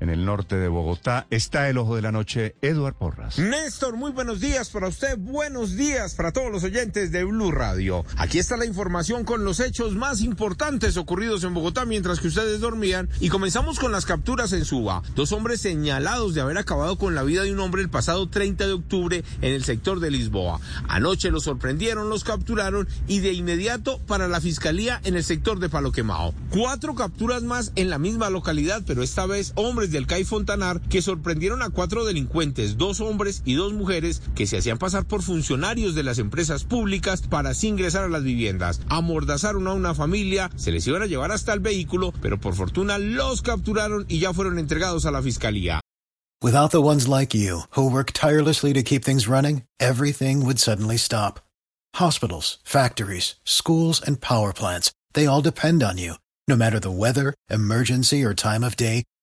En el norte de Bogotá. Está el ojo de la noche, Eduard Porras. Néstor, muy buenos días para usted, buenos días para todos los oyentes de Blue Radio. Aquí está la información con los hechos más importantes ocurridos en Bogotá mientras que ustedes dormían y comenzamos con las capturas en Suba. Dos hombres señalados de haber acabado con la vida de un hombre el pasado 30 de octubre en el sector de Lisboa. Anoche los sorprendieron, los capturaron y de inmediato para la fiscalía en el sector de Palo Quemado. Cuatro capturas más en la misma localidad, pero esta vez hombres del CAI Fontanar que sorprendieron a cuatro delincuentes, dos hombres y dos mujeres que se hacían pasar por funcionarios de las empresas públicas para así ingresar a las viviendas. Amordazaron a una familia, se les iban a llevar hasta el vehículo, pero por fortuna los capturaron y ya fueron entregados a la fiscalía. Without the ones like you, who work tirelessly to keep things running, everything would suddenly stop. Hospitals, factories, schools, and power plants, they all depend on you. No matter the weather, emergency, or time of day,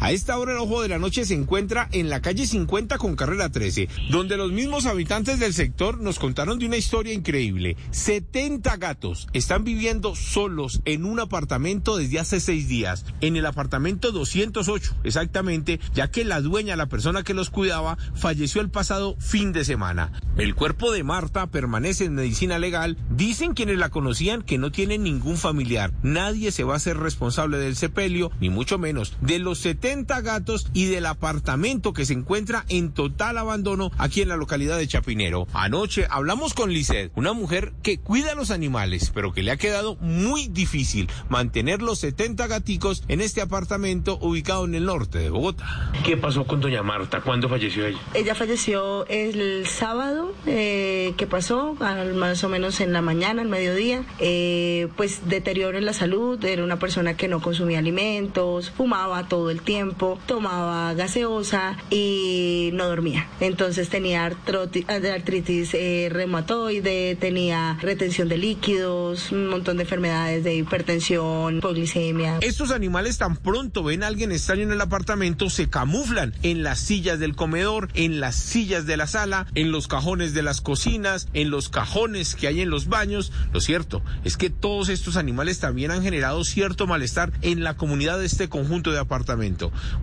A esta hora el ojo de la noche se encuentra en la calle 50 con carrera 13, donde los mismos habitantes del sector nos contaron de una historia increíble. 70 gatos están viviendo solos en un apartamento desde hace seis días, en el apartamento 208 exactamente, ya que la dueña, la persona que los cuidaba, falleció el pasado fin de semana. El cuerpo de Marta permanece en medicina legal. Dicen quienes la conocían que no tiene ningún familiar. Nadie se va a ser responsable del sepelio, ni mucho menos de los 70 gatos y del apartamento que se encuentra en total abandono aquí en la localidad de Chapinero. Anoche hablamos con Lisset, una mujer que cuida a los animales, pero que le ha quedado muy difícil mantener los 70 gaticos en este apartamento ubicado en el norte de Bogotá. ¿Qué pasó con doña Marta? ¿Cuándo falleció ella? Ella falleció el sábado, eh, que pasó, más o menos en la mañana, al mediodía. Eh, pues deterioro en la salud, era una persona que no consumía alimentos, fumaba todo el tiempo, tomaba gaseosa y no dormía. Entonces tenía artritis eh, reumatoide, tenía retención de líquidos, un montón de enfermedades de hipertensión, hipoglicemia. Estos animales tan pronto ven a alguien extraño en el apartamento, se camuflan en las sillas del comedor, en las sillas de la sala, en los cajones de las cocinas, en los cajones que hay en los baños. Lo cierto es que todos estos animales también han generado cierto malestar en la comunidad de este conjunto de apartamentos.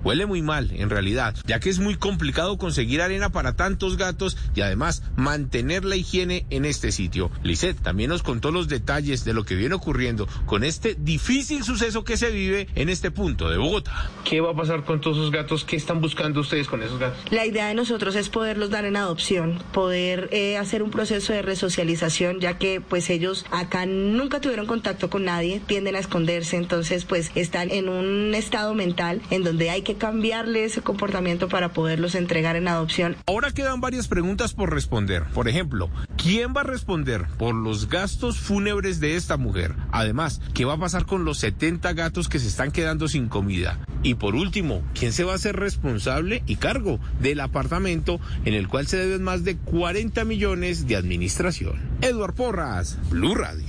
Huele muy mal, en realidad, ya que es muy complicado conseguir arena para tantos gatos y además mantener la higiene en este sitio. Lisette también nos contó los detalles de lo que viene ocurriendo con este difícil suceso que se vive en este punto de Bogotá. ¿Qué va a pasar con todos esos gatos? ¿Qué están buscando ustedes con esos gatos? La idea de nosotros es poderlos dar en adopción, poder eh, hacer un proceso de resocialización, ya que pues ellos acá nunca tuvieron contacto con nadie, tienden a esconderse, entonces pues están en un estado mental en donde hay que cambiarle ese comportamiento para poderlos entregar en adopción. Ahora quedan varias preguntas por responder. Por ejemplo, ¿quién va a responder por los gastos fúnebres de esta mujer? Además, ¿qué va a pasar con los 70 gatos que se están quedando sin comida? Y por último, ¿quién se va a hacer responsable y cargo del apartamento en el cual se deben más de 40 millones de administración? Eduard Porras, Blue Radio.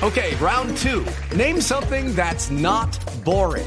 Okay, round two. Name something that's not boring.